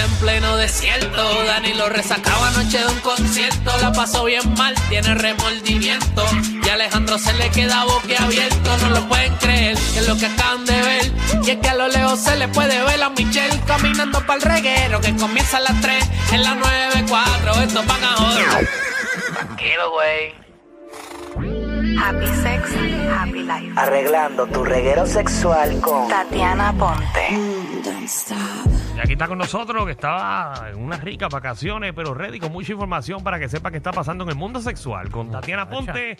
en pleno desierto. Dani lo resacaba anoche de un concierto. La pasó bien mal, tiene remordimiento. Y a Alejandro se le queda boquiabierto. No lo pueden creer, que es lo que acaban de ver. Y es que a lo lejos se le puede ver a Michelle caminando para el reguero. Que comienza a las 3 en las 9.4. Estos van a joder. Tranquilo, güey. Happy Sex, Happy Life. Arreglando tu reguero sexual con Tatiana Ponte. Y aquí está con nosotros, que estaba en unas ricas vacaciones, pero ready con mucha información para que sepa qué está pasando en el mundo sexual. Con Tatiana Ponte,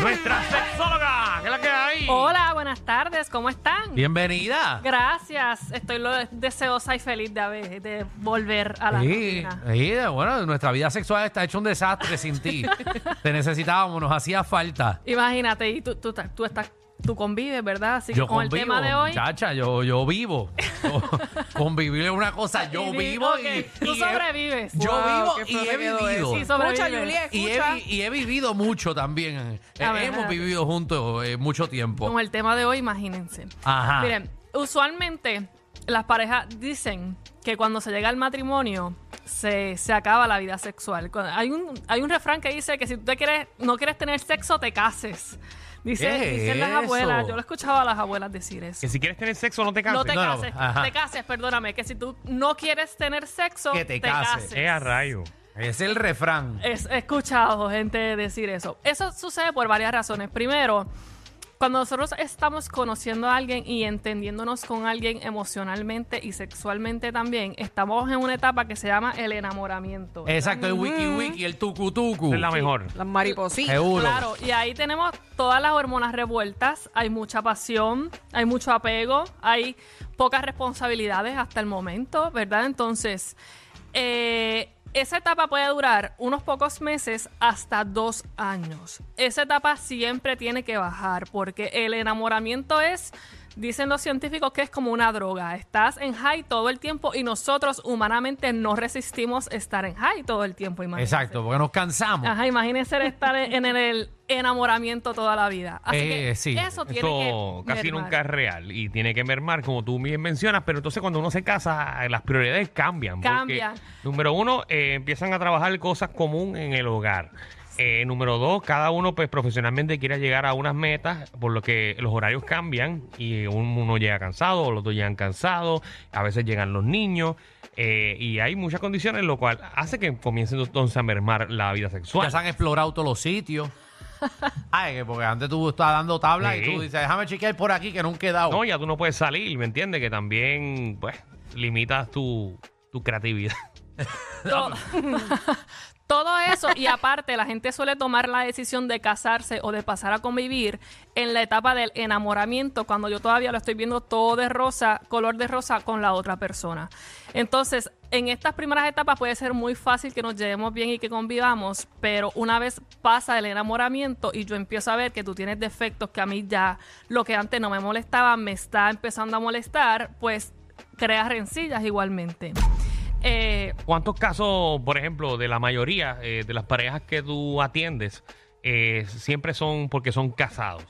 nuestra sexóloga. ¿Qué es la que hay? Hola, buenas tardes, ¿cómo están? Bienvenida. Gracias, estoy lo deseosa y feliz de, haber- de volver a la Sí, rutina. sí, bueno, nuestra vida sexual está hecho un desastre sin ti. Te necesitábamos, nos hacía falta. Imagínate, y tú, tú, estás- tú estás, tú convives, ¿verdad? Así que Yo con el convivo, tema de hoy. Chacha, yo, yo vivo. Yo- convivir es una cosa, yo Y di- vivo ok, y, tú y he- sobrevives. yo Wow, vivo y he feo quedó vivido. eso. Sí, sobrevive. Escucha, Juliet, Y he, escucha. vi- y he vivido mucho también. Eh, ver, Hemos espérate. vivido juntos eh, mucho tiempo. Con el tema de hoy, imagínense. Ajá. Miren, usualmente las parejas dicen que cuando se llega al matrimonio se, se acaba la vida sexual. Cuando- Hay un, hay un refrán que dice que si tú te quieres, no quieres tener sexo, te cases. Dice, ¿Qué dicen las es abuelas, eso? yo lo escuchaba a las abuelas decir eso. Que si quieres tener sexo, no te cases. No te cases, ajá. te cases, perdóname, que si tú no quieres tener sexo, Que te cases. Eh, a rayo. Es el refrán. Es- he escuchado gente decir eso. Eso sucede por varias razones. Primero, cuando nosotros estamos conociendo a alguien y entendiéndonos con alguien emocionalmente y sexualmente también, estamos en una etapa que se llama el enamoramiento. ¿verdad? Exacto, el wiki wiki, el tucu tucu. Es la mejor. Las maripositas. Seguro. Claro, y ahí tenemos todas las hormonas revueltas, hay mucha pasión, hay mucho apego, hay pocas responsabilidades hasta el momento, ¿verdad? Entonces, eh, esa etapa puede durar unos pocos meses hasta dos años. Esa etapa siempre tiene que bajar porque el enamoramiento es... Dicen los científicos que es como una droga. Estás en high todo el tiempo y nosotros humanamente no resistimos estar en high todo el tiempo. imagínense. Exacto, porque nos cansamos. Ajá, imagínense estar en el enamoramiento toda la vida. Así Eh, que sí. eso tiene Esto que casi mermar. nunca es real y tiene que mermar, como tú bien mencionas, pero entonces cuando uno se casa, eh, las prioridades cambian. porque, Cambian. número uno, eh, empiezan a trabajar cosas comunes en el hogar. Eh, número dos, cada uno pues profesionalmente quiere llegar a unas metas, por lo que los horarios cambian y un- uno llega cansado, los dos llegan cansados, a veces llegan los niños eh, y hay muchas condiciones, lo cual hace que comience entonces a mermar la vida sexual. Ya se han explorado todos los sitios. Ay, que porque antes tú estabas dando tablas y tú dices, déjame chequear por aquí que nunca he dado. No, ya tú no puedes salir, ¿me entiendes? Que también, pues, limitas tu, tu creatividad. todo eso y aparte la gente suele tomar la decisión de casarse o de pasar a convivir en la etapa del enamoramiento cuando yo todavía lo estoy viendo todo de rosa, color de rosa con la otra persona. Entonces, en estas primeras etapas puede ser muy fácil que nos llevemos bien y que convivamos, pero una vez pasa el enamoramiento y yo empiezo a ver que tú tienes defectos que a mí ya lo que antes no me molestaba me está empezando a molestar, pues crea rencillas igualmente. Eh, ¿Cuántos casos, por ejemplo, de la mayoría eh, de las parejas que tú atiendes, eh, siempre son porque son casados?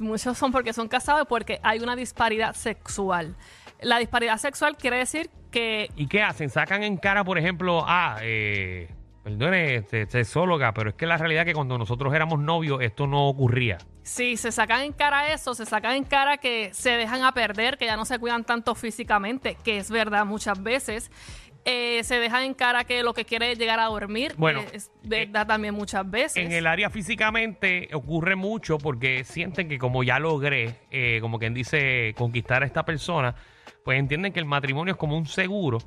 Muchos son porque son casados y porque hay una disparidad sexual. La disparidad sexual quiere decir que ¿Y qué hacen? Sacan en cara, por ejemplo, ah, eh, perdone, este, sexóloga, pero es que la realidad es que cuando nosotros éramos novios esto no ocurría. si se sacan en cara eso, se sacan en cara que se dejan a perder, que ya no se cuidan tanto físicamente, que es verdad muchas veces. Eh, se dejan en cara que lo que quiere es llegar a dormir, Bueno, es verdad también muchas veces. En el área físicamente ocurre mucho porque sienten que como ya logré, eh, como quien dice, conquistar a esta persona, pues entienden que el matrimonio es como un seguro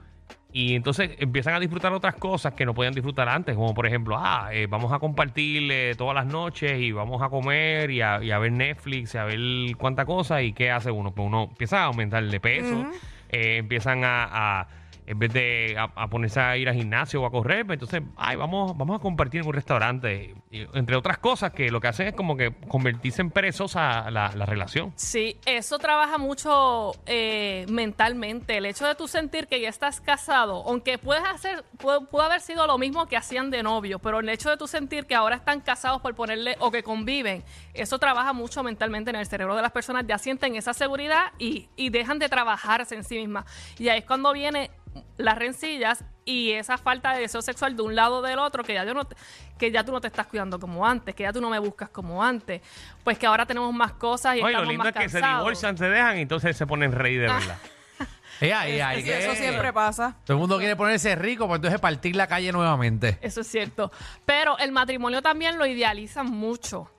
y entonces empiezan a disfrutar otras cosas que no podían disfrutar antes, como por ejemplo, ah, eh, vamos a compartir eh, todas las noches y vamos a comer y a, y a ver Netflix y a ver cuánta cosa y qué hace uno, pues uno empieza a aumentar de peso. eh, empiezan a, a- en vez de a, ponerse a ir al gimnasio o a correr, pues entonces, ay, vamos, vamos a compartir en un restaurante. Entre otras cosas que lo que hacen es como que convertirse en perezosa la, la relación. Sí, eso trabaja mucho eh, mentalmente. El hecho de tú sentir que ya estás casado, aunque puedes hacer, pudo haber sido lo mismo que hacían de novio, pero el hecho de tú sentir que ahora están casados por ponerle o que conviven, eso trabaja mucho mentalmente en el cerebro de las personas. Ya sienten esa seguridad y, y dejan de trabajarse en sí mismas. Y ahí es cuando viene las rencillas y esa falta de deseo sexual de un lado o del otro que ya yo no te- que ya tú no te estás cuidando como antes, que ya tú no me buscas como antes, pues que ahora tenemos más cosas y Oye, lo estamos lindo más es que se cansados. divorcian, se dejan y entonces se ponen rey de verdad. Ea, ea, Sí, ¿qué? eso siempre pasa. Todo el mundo quiere ponerse rico, pues entonces partir la calle nuevamente. Eso es cierto. Pero el matrimonio también lo idealizan mucho.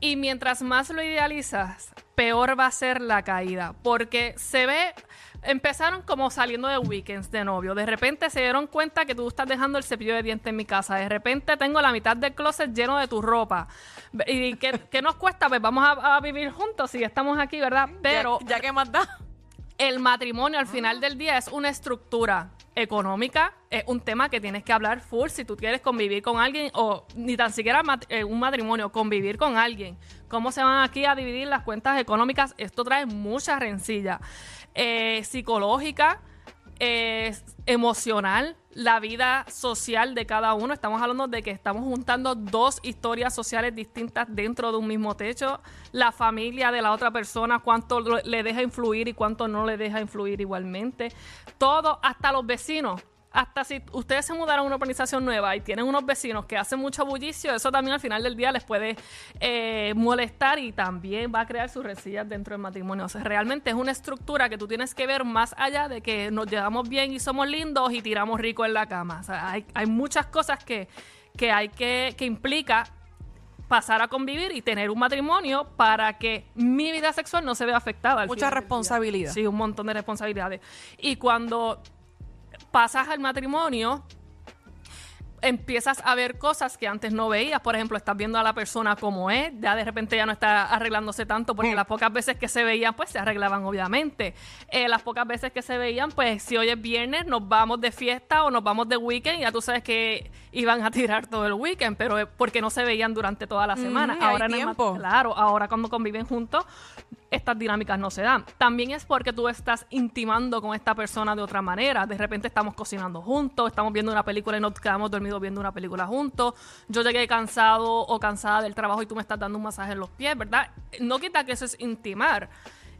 Y mientras más lo idealizas, peor va a ser la caída. Porque se ve, empezaron como saliendo de weekends de novio. De repente se dieron cuenta que tú estás dejando el cepillo de dientes en mi casa. De repente tengo la mitad del closet lleno de tu ropa. ¿Y qué, qué nos cuesta? Pues vamos a, a vivir juntos si estamos aquí, ¿verdad? Pero ya, ya que más da. el matrimonio al final del día es una estructura económica, es un tema que tienes que hablar full si tú quieres convivir con alguien o ni tan siquiera mat- eh, un matrimonio, convivir con alguien. ¿Cómo se van aquí a dividir las cuentas económicas? Esto trae mucha rencilla eh, psicológica, eh, emocional, la vida social de cada uno. Estamos hablando de que estamos juntando dos historias sociales distintas dentro de un mismo techo. La familia de la otra persona, cuánto le deja influir y cuánto no le deja influir igualmente. Todo, hasta los vecinos. Hasta si ustedes se mudaron a una urbanización nueva y tienen unos vecinos que hacen mucho bullicio, eso también al final del día les puede eh, molestar y también va a crear sus rencillas dentro del matrimonio. O sea, realmente es una estructura que tú tienes que ver más allá de que nos llevamos bien y somos lindos y tiramos rico en la cama. O sea, hay, hay muchas cosas que, que hay que, que implica pasar a convivir y tener un matrimonio para que mi vida sexual no se vea afectada. Mucha responsabilidad. Sí, un montón de responsabilidades. Y cuando pasas al matrimonio, empiezas a ver cosas que antes no veías. Por ejemplo, estás viendo a la persona como es, ya de repente ya no está arreglándose tanto, porque las pocas veces que se veían, pues se arreglaban, obviamente. Eh, las pocas veces que se veían, pues si hoy es viernes, nos vamos de fiesta o nos vamos de weekend, ya tú sabes que iban a tirar todo el weekend, pero porque no se veían durante toda la semana. Ahora en el tiempo. Claro, ahora cuando conviven juntos, estas dinámicas no se dan. También es porque tú estás intimando con esta persona de otra manera. De repente estamos cocinando juntos, estamos viendo una película y nos quedamos dormidos viendo una película juntos. Yo llegué cansado o cansada del trabajo y tú me estás dando un masaje en los pies, ¿verdad? No quita que eso es intimar.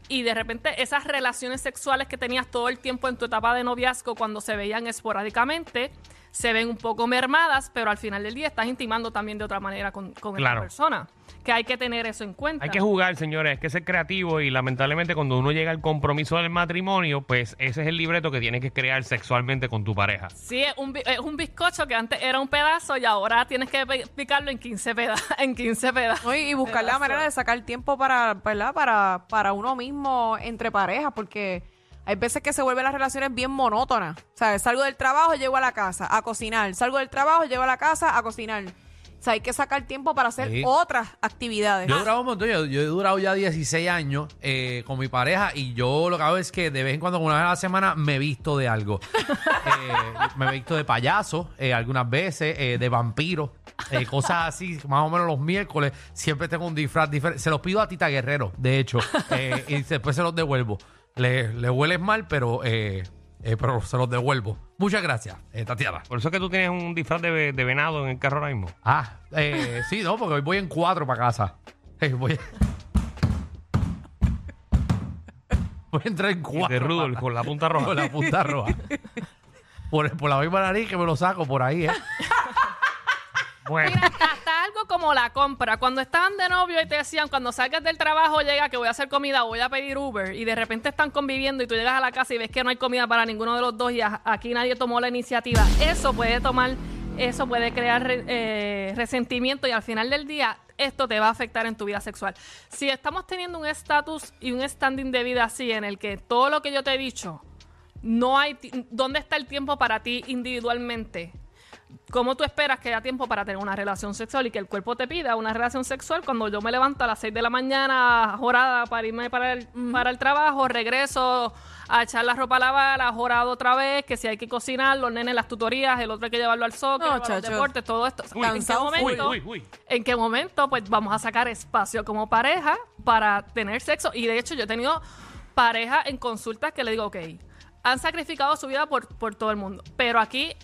Y de repente esas relaciones sexuales que tenías todo el tiempo en tu etapa de noviazgo cuando se veían esporádicamente, se ven un poco mermadas, pero al final del día estás intimando también de otra manera con, con Claro. esta persona. Que hay que tener eso en cuenta. Hay que jugar, señores, hay que ser creativo y lamentablemente cuando uno llega al compromiso del matrimonio, pues ese es el libreto que tienes que crear sexualmente con tu pareja. Sí, es un, bi- es un bizcocho que antes era un pedazo y ahora tienes que picarlo en 15 pedazos. En 15 pedazos. ¿no? Y, buscar la manera de sacar tiempo para, ¿verdad? Para, para uno mismo entre parejas, porque hay veces que se vuelven las relaciones bien monótonas. O sea, salgo del trabajo, llego a la casa a cocinar. Salgo del trabajo, llego a la casa a cocinar. O sea, hay que sacar tiempo para hacer Sí. otras actividades. Yo he durado un montón, yo, yo he durado ya 16 años eh, con mi pareja y yo lo que hago es que de vez en cuando, una vez a la semana, me visto de algo. Eh, me visto de payaso eh, algunas veces, eh, de vampiro, eh, cosas así, más o menos los miércoles, siempre tengo un disfraz diferente. Se los pido a Tita Guerrero, de hecho, eh, y después se los devuelvo. Le, le hueles mal, pero, eh, eh, pero se los devuelvo. Muchas gracias, eh, Tatiana. Por eso es que tú tienes un disfraz de, de venado en el carro ahora mismo. Ah, eh, sí, no, porque hoy voy en cuatro para casa. Eh, voy, voy a entrar en cuatro. de Rudolf para- con la punta roja. Con la punta roja. Por, por la misma nariz que me lo saco por ahí, ¿eh? Bueno, como la compra. Cuando estaban de novio y te decían, cuando salgas del trabajo, llega que voy a hacer comida, voy a pedir Uber, y de repente están conviviendo y tú llegas a la casa y ves que no hay comida para ninguno de los dos y aquí nadie tomó la iniciativa. Eso puede tomar, eso puede crear re- eh, resentimiento y al final del día esto te va a afectar en tu vida sexual. Si estamos teniendo un estatus y un standing de vida así en el que todo lo que yo te he dicho, no hay, ¿dónde está el tiempo para ti individualmente? ¿Cómo tú esperas que haya tiempo para tener una relación sexual y que el cuerpo te pida una relación sexual cuando yo me levanto a las 6 de la mañana, jorada para irme para el, para el trabajo, regreso a echar la ropa a lavar, a jorado otra vez, que si hay que cocinar, los nenes, las tutorías, el otro hay que llevarlo al soccer, No, los deportes, todo esto. Uy, ¿En qué momento? Uy, uy, uy. ¿En qué momento? Pues vamos a sacar espacio como pareja para tener sexo. Y de hecho, yo he tenido parejas en consultas que le digo, ok, han sacrificado su vida por, por todo el mundo. Pero aquí,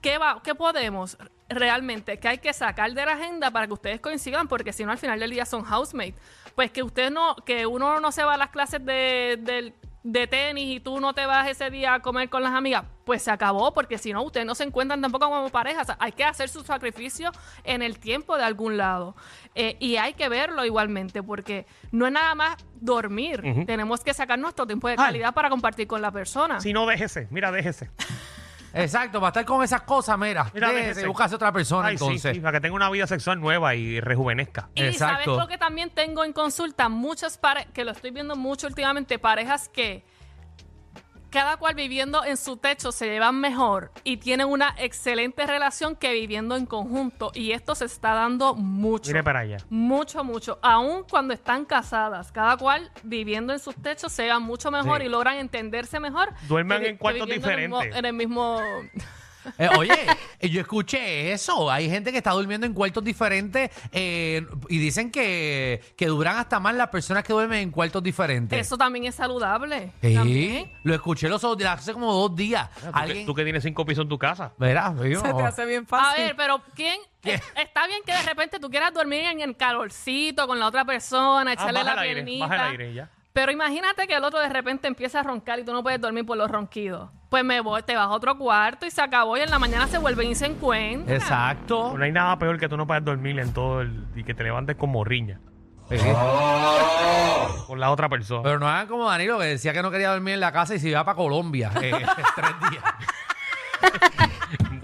¿qué, va, ¿qué podemos realmente? que hay que sacar de la agenda para que ustedes coincidan? Porque si no, al final del día son housemates. Pues que usted no, que uno no se va a las clases de, del- de tenis y tú no te vas ese día a comer con las amigas, pues se acabó, porque si no, ustedes no se encuentran tampoco como pareja. O sea, hay que hacer su sacrificio en el tiempo de algún lado. Eh, y hay que verlo igualmente, porque no es nada más dormir. Tenemos que sacar nuestro tiempo de Ay. calidad para compartir con la persona. Si no, déjese. Mira, déjese. Exacto, para estar con esas cosas, mira, Mira, déjese, déjese. otra persona Ay, sí, entonces. sí, para que tenga una vida sexual nueva y rejuvenezca. Y sabes Exacto. lo que también tengo en consulta, muchas parejas, que lo estoy viendo mucho últimamente, parejas que cada cual viviendo en su techo se llevan mejor y tienen una excelente relación que viviendo en conjunto. Y esto se está dando mucho. Mire para allá. Mucho, mucho. Aún cuando están casadas, cada cual viviendo en sus techos se llevan mucho mejor Sí. y logran entenderse mejor. Duerman que- en cuartos viviendo en el mismo- diferentes. En el mismo. Eh, oye, eh, yo escuché eso. Hay gente que está durmiendo en cuartos diferentes eh, y dicen que, que duran hasta más las personas que duermen en cuartos diferentes. Eso también es saludable. Sí, También. lo escuché los otros días, hace como dos días. Tú que- Alguien, Tú que tienes cinco pisos en tu casa. Verá, vivo. Se te hace bien A fácil. ver, pero ¿quién? Está bien que de repente tú quieras dormir en el calorcito con la otra persona, Ah, echarle baja la el aire, piernita. baja el aire ya. Pero imagínate que el otro de repente empieza a roncar y tú no puedes dormir por los ronquidos. Pues me voy, te vas a otro cuarto y se acabó y en la mañana se vuelven y se encuentran. Exacto. No hay nada peor que tú no puedas dormir en todo el... y que te levantes con morriña. Sí. Con la otra persona. Pero no hagan como Danilo que decía que no quería dormir en la casa y se iba para Colombia eh, tres días.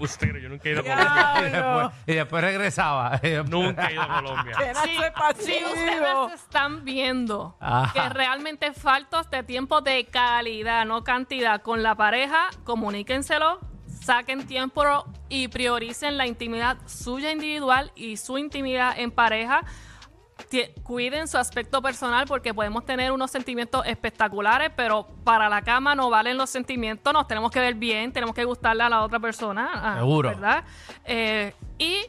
Embustero, yo nunca he ido a Ya. Colombia. Y después, y después regresaba. Nunca he ido a Colombia. Si pasillo. ustedes están viendo Ajá. que realmente faltos de tiempo de calidad, no cantidad, con la pareja, comuníquenselo, saquen tiempo y prioricen la intimidad suya individual y su intimidad en pareja. Cuiden su aspecto personal porque podemos tener unos sentimientos espectaculares, pero para la cama no valen los sentimientos, nos tenemos que ver bien, tenemos que gustarle a la otra persona. ah, Seguro. ¿Verdad? Eh, y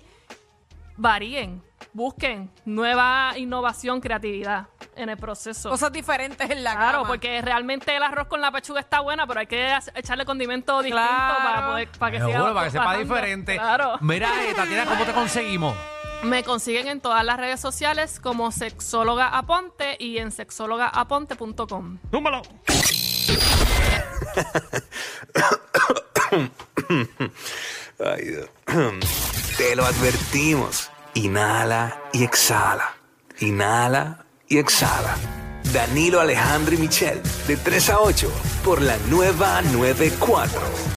varíen, busquen nueva innovación, creatividad en el proceso. Cosas diferentes en la Claro, cama. porque realmente el arroz con la pechuga está buena, pero hay que echarle condimento distinto Claro. para poder para que Seguro, siga para que sepa diferente. Claro. Mira, eh, Tatiana, ¿cómo te conseguimos? Me consiguen en todas las redes sociales como sexóloga aponte y en sexólogaaponte.com. ¡Túmbalo! Ay, Dios. Te lo advertimos. Inhala y exhala. Inhala y exhala. Danilo Alejandro y Michel, de 3 a 8, por la nueva 94.